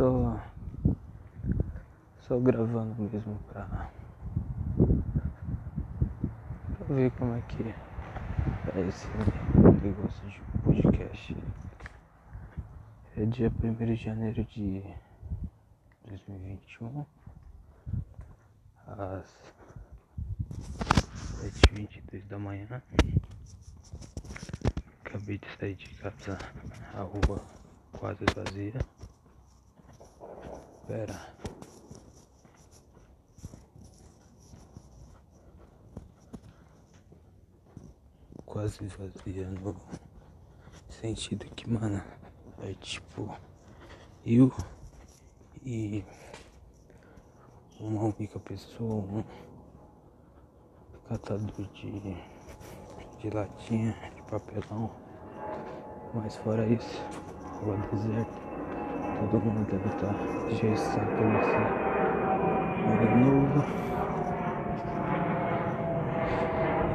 Só. Só gravando mesmo pra. pra ver como é que é esse negócio de podcast. É dia 1 de janeiro de 2021 às 7h22 da manhã. Acabei de sair de casa, a rua quase vazia. Pera. Quase vazia no sentido que, mano, é tipo eu e uma única pessoa, um catador de, de latinha, de papelão. Mas fora isso, rua deserta. Todo mundo deve estar está começando ano novo.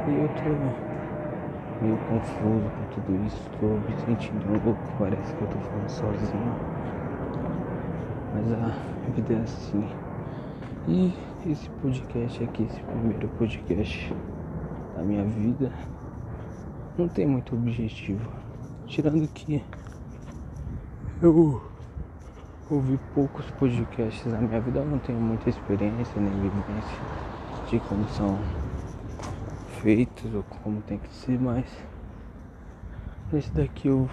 E eu tô meio confuso com tudo isso, tô me sentindo louco, parece que eu tô falando sozinho. Mas a vida é assim. E esse podcast aqui, esse primeiro podcast da minha vida, não tem muito objetivo. Tirando que eu ouvi poucos podcasts na minha vida, eu não tenho muita experiência nem vivência de como são feitos ou como tem que ser, mas esse daqui eu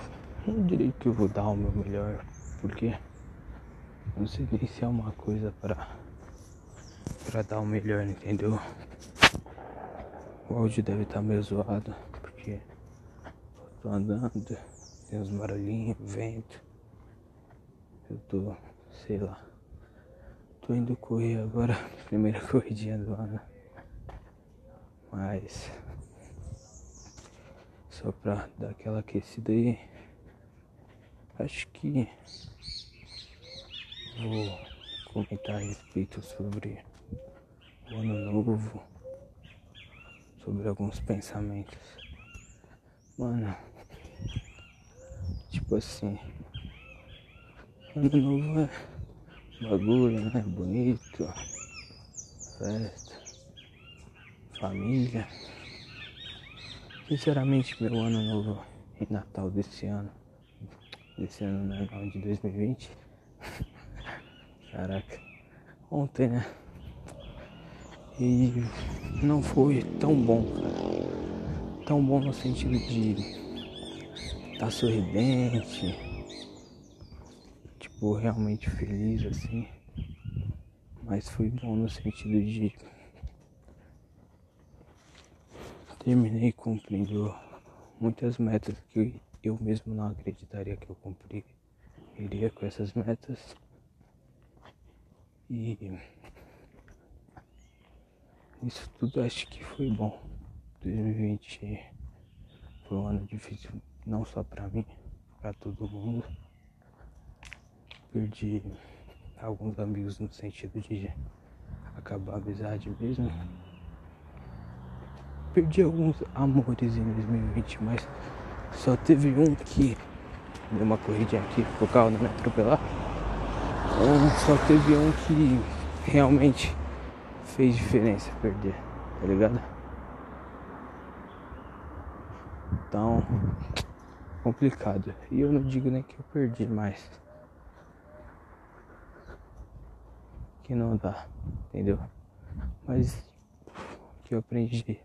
não diria que eu vou dar o meu melhor, porque não sei nem se é uma coisa para para dar o melhor, entendeu? O áudio deve estar meio zoado, porque Tô andando, tem uns barulhinhos, vento. Eu tô, sei lá. Tô indo correr agora, primeira corridinha do ano. Mas só pra dar aquela aquecida aí. Acho que vou comentar a respeito sobre o ano novo, sobre alguns pensamentos. Mano, Tipo assim, ano novo é bagulho, né? Bonito, festa, família. Sinceramente, meu ano novo e Natal desse ano, desse ano não de 2020. Caraca, ontem, né? E não foi tão bom, cara. Tão bom no sentido de tá sorridente, tipo, realmente feliz assim. Mas foi bom no sentido de terminei cumprindo muitas metas que eu mesmo não acreditaria que eu cumpriria com essas metas. E isso tudo acho que foi bom. 2020 foi um ano difícil não só para mim, para todo mundo. Perdi alguns amigos no sentido de acabar a amizade mesmo. Perdi alguns amores em 2020, mas só teve um que deu uma corridinha aqui pro carro não me atropelar. Só teve um que realmente fez diferença perder, tá ligado? Então complicado. E eu não digo nem que eu perdi mais. Que não dá, entendeu? Mas o que eu aprendi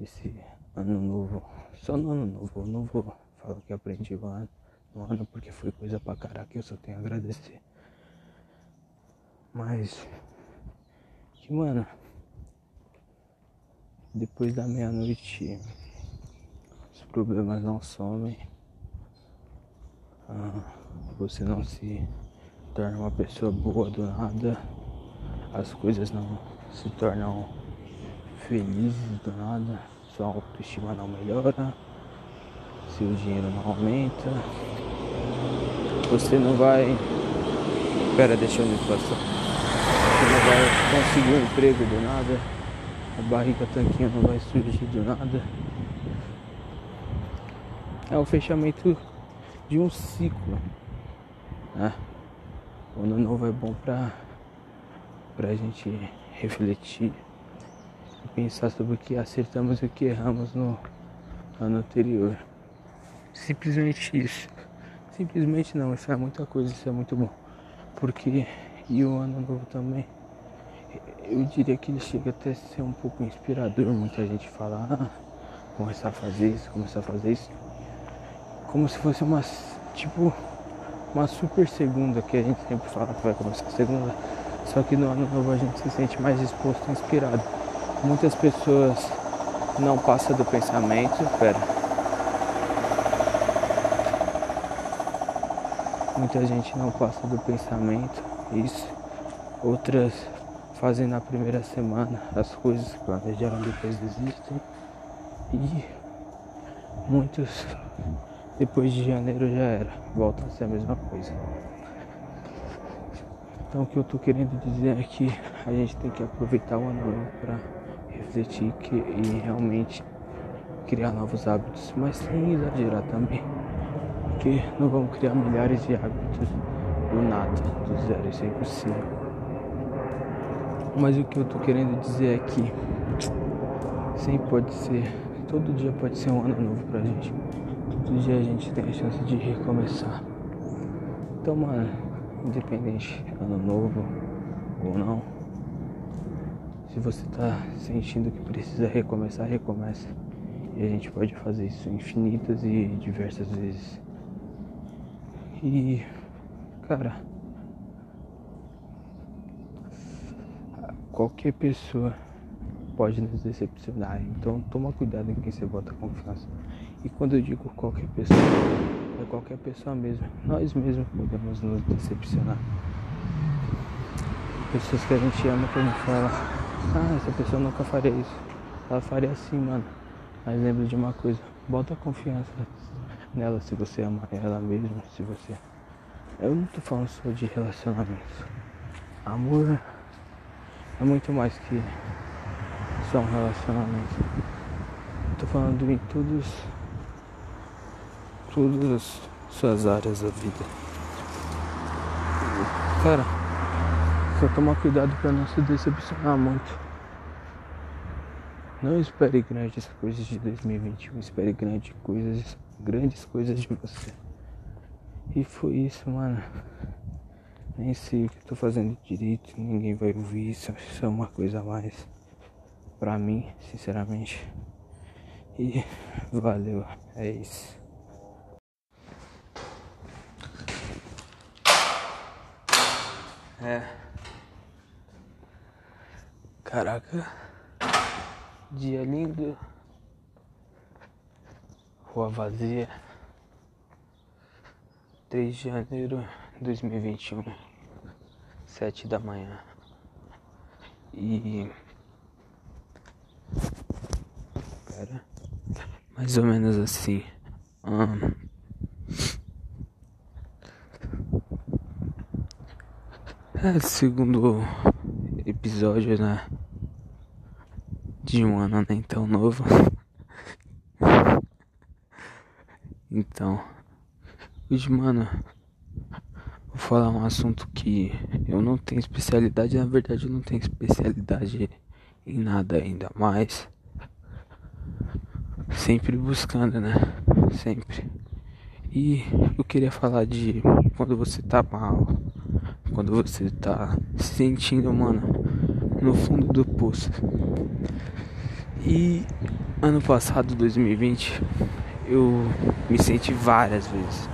esse ano novo. Só no ano novo, eu não vou falar que aprendi no ano, no ano porque foi coisa pra caraca, eu só tenho a agradecer. Mas que mano, depois da meia-noite problemas não somem. Ah, você não se torna uma pessoa boa do nada. As coisas não se tornam felizes do nada. Sua autoestima não melhora. Seu dinheiro não aumenta. Você não vai. Pera, deixa eu me passar. Você não vai conseguir um emprego do nada. A barriga tanquinho não vai surgir do nada é o fechamento de um ciclo. Né? O ano novo é bom pra, pra gente refletir e pensar sobre o que acertamos e o que erramos no ano anterior. Simplesmente isso. Simplesmente não, isso é muita coisa, isso é muito bom. Porque e o ano novo também, eu diria que ele chega até a ser um pouco inspirador. Muita gente fala, ah, começar a fazer isso, começar a fazer isso. Como se fosse uma tipo uma super segunda que a gente sempre fala que vai começar segunda. Só que no ano novo a gente se sente mais exposto e inspirado. Muitas pessoas não passam do pensamento, pera. Muita gente não passa do pensamento, isso. Outras fazem na primeira semana as coisas que planejaram depois desistem. E muitos depois de janeiro já era, volta a ser a mesma coisa. Então o que eu tô querendo dizer é que a gente tem que aproveitar o ano novo para refletir que, e realmente criar novos hábitos, mas sem exagerar também. Porque não vamos criar milhares de hábitos do nada, do zero, isso é impossível. Mas o que eu tô querendo dizer é que sempre pode ser, todo dia pode ser um ano novo pra gente. Todo dia a gente tem a chance de recomeçar. Então, mano, independente, ano novo ou não, se você tá sentindo que precisa recomeçar, recomece. E a gente pode fazer isso infinitas e diversas vezes. E, cara, qualquer pessoa pode nos decepcionar. Então toma cuidado em quem você bota confiança. E quando eu digo qualquer pessoa, é qualquer pessoa mesmo. Nós mesmos podemos nos decepcionar. Pessoas que a gente ama que a gente fala, ah, essa pessoa nunca faria isso. Ela faria assim, mano. Mas lembre de uma coisa, bota confiança nela se você ama ela mesmo, se você. Eu não tô falando só de relacionamento. Amor é muito mais que só um relacionamento. Tô falando em todos todas as suas áreas da vida. Cara, só tomar cuidado para não se decepcionar muito. Não espere grandes coisas de 2021, espere grandes coisas, grandes coisas de você. E foi isso, mano. Nem sei o que tô fazendo direito, ninguém vai ouvir isso, isso é uma coisa a mais pra mim, sinceramente. E valeu, é isso. É. Caraca. Dia lindo. Rua vazia. 3 de janeiro de 2021. 7 da manhã. E. Pera. Mais ou menos assim. Um, É, segundo episódio, né? De um ano nem tão novo. então, hoje, mano, vou falar um assunto que eu não tenho especialidade. Na verdade, eu não tenho especialidade em nada ainda, mas sempre buscando, né? Sempre. E eu queria falar de quando você tá mal quando você tá se sentindo, mano, no fundo do poço. E ano passado, 2020, eu me senti várias vezes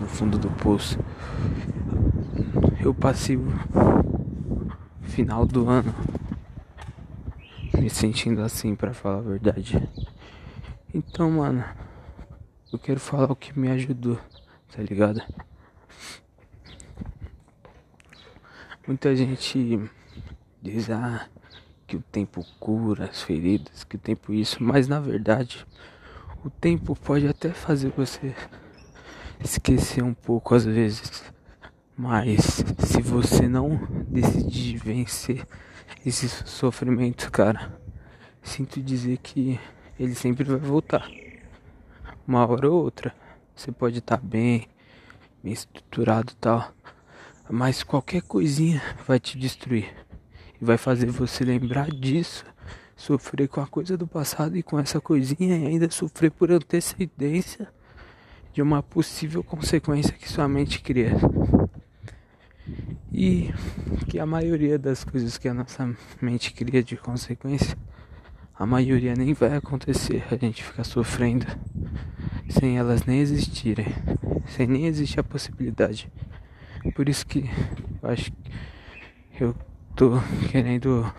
no fundo do poço. Eu passei o final do ano me sentindo assim, para falar a verdade. Então, mano, eu quero falar o que me ajudou, tá ligado? Muita gente diz ah, que o tempo cura as feridas, que o tempo isso, mas na verdade o tempo pode até fazer você esquecer um pouco às vezes. Mas se você não decidir vencer esse sofrimento, cara, sinto dizer que ele sempre vai voltar. Uma hora ou outra. Você pode estar tá bem, bem estruturado e tal. Mas qualquer coisinha vai te destruir. E vai fazer você lembrar disso, sofrer com a coisa do passado e com essa coisinha e ainda sofrer por antecedência de uma possível consequência que sua mente cria. E que a maioria das coisas que a nossa mente cria de consequência, a maioria nem vai acontecer. A gente fica sofrendo sem elas nem existirem, sem nem existir a possibilidade. Por isso que eu acho que eu tô querendo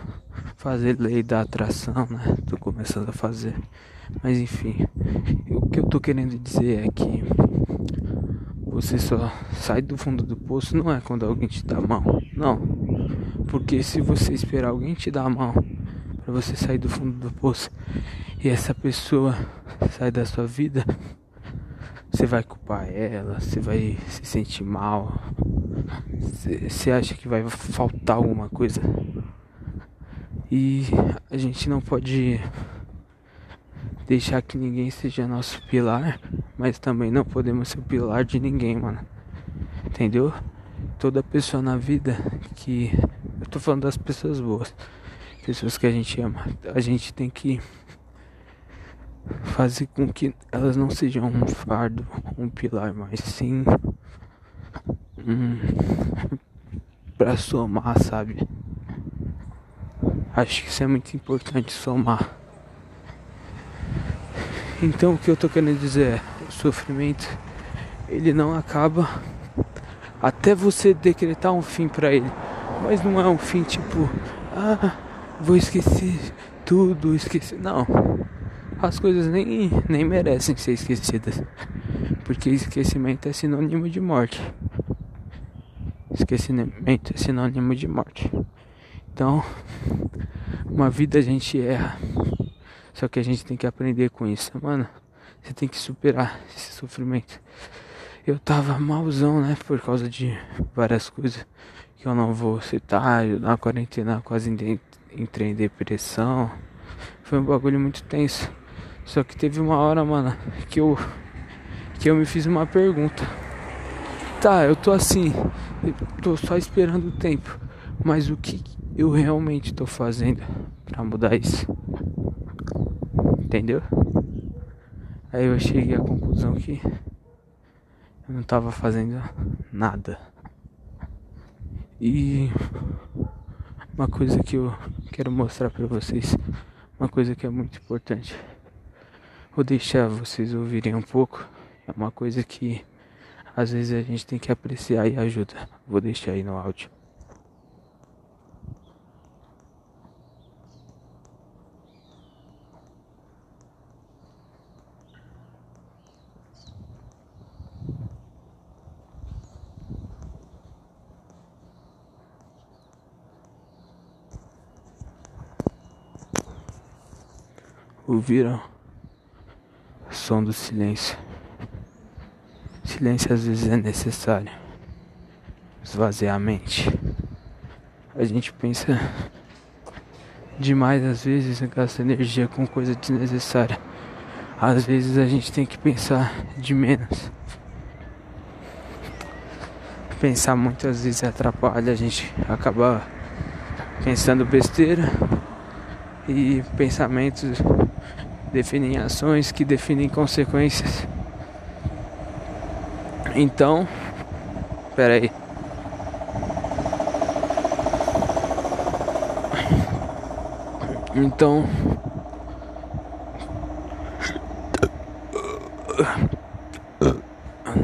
fazer lei da atração, né? Tô começando a fazer. Mas enfim, o que eu tô querendo dizer é que você só sai do fundo do poço não é quando alguém te dá a mão. Não. Porque se você esperar alguém te dar a mão para você sair do fundo do poço e essa pessoa sai da sua vida, você vai culpar ela, você vai se sentir mal, você acha que vai faltar alguma coisa. E a gente não pode deixar que ninguém seja nosso pilar, mas também não podemos ser pilar de ninguém, mano. Entendeu? Toda pessoa na vida que. Eu tô falando das pessoas boas, pessoas que a gente ama. A gente tem que fazer com que elas não sejam um fardo, um pilar, mas sim um, para somar, sabe? Acho que isso é muito importante somar. Então o que eu tô querendo dizer é, o sofrimento ele não acaba até você decretar um fim para ele. Mas não é um fim tipo, ah, vou esquecer tudo, esquecer. Não as coisas nem, nem merecem ser esquecidas. Porque esquecimento é sinônimo de morte. Esquecimento é sinônimo de morte. Então, uma vida a gente erra. Só que a gente tem que aprender com isso, mano. Você tem que superar esse sofrimento. Eu tava malzão, né? Por causa de várias coisas que eu não vou citar. Na quarentena quase entrei em depressão. Foi um bagulho muito tenso. Só que teve uma hora, mano, que eu que eu me fiz uma pergunta. Tá, eu tô assim, tô só esperando o tempo, mas o que eu realmente tô fazendo para mudar isso? Entendeu? Aí eu cheguei à conclusão que eu não tava fazendo nada. E uma coisa que eu quero mostrar para vocês, uma coisa que é muito importante. Vou deixar vocês ouvirem um pouco. É uma coisa que às vezes a gente tem que apreciar e ajuda. Vou deixar aí no áudio. Ouviram? som do silêncio. Silêncio às vezes é necessário. Esvaziar a mente. A gente pensa demais às vezes gasta energia com coisa desnecessária. Às vezes a gente tem que pensar de menos. Pensar muitas vezes atrapalha, a gente acaba pensando besteira e pensamentos definem ações que definem consequências. Então, espera aí. Então,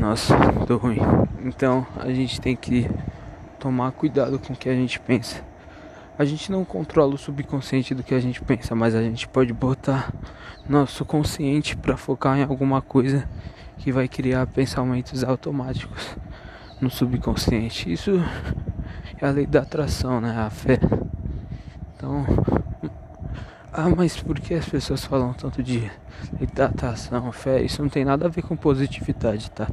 nossa, tô ruim. Então, a gente tem que tomar cuidado com o que a gente pensa. A gente não controla o subconsciente do que a gente pensa, mas a gente pode botar nosso consciente para focar em alguma coisa que vai criar pensamentos automáticos no subconsciente. Isso é a lei da atração, né? A fé. Então, ah, mas por que as pessoas falam tanto de lei da atração, fé? Isso não tem nada a ver com positividade, tá?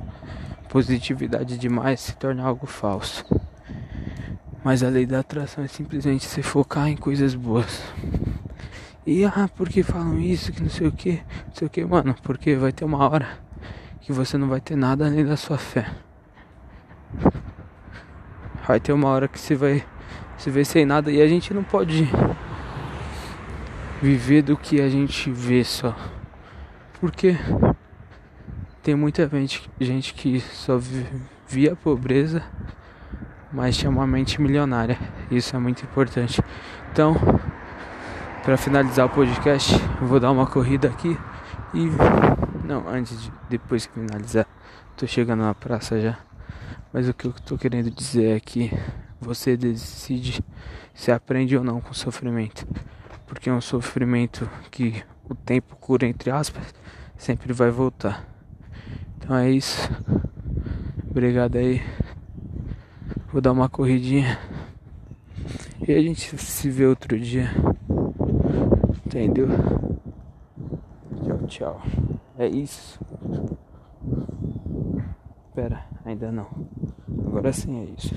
Positividade demais se torna algo falso. Mas a lei da atração é simplesmente se focar em coisas boas. E ah, porque falam isso, que não sei o que, não sei o que, mano, porque vai ter uma hora que você não vai ter nada além da sua fé. vai ter uma hora que você vai se ver sem nada e a gente não pode viver do que a gente vê só. Porque tem muita gente, gente que só via pobreza, mas tinha uma mente milionária. Isso é muito importante. Então, para finalizar o podcast, eu vou dar uma corrida aqui e não, antes de depois que finalizar, tô chegando na praça já. Mas o que eu tô querendo dizer é que você decide se aprende ou não com sofrimento. Porque é um sofrimento que o tempo cura entre aspas, sempre vai voltar. Então é isso. Obrigado aí. Vou dar uma corridinha. E a gente se vê outro dia. Entendeu? Tchau, tchau. É isso. Pera, ainda não. Agora sim é isso.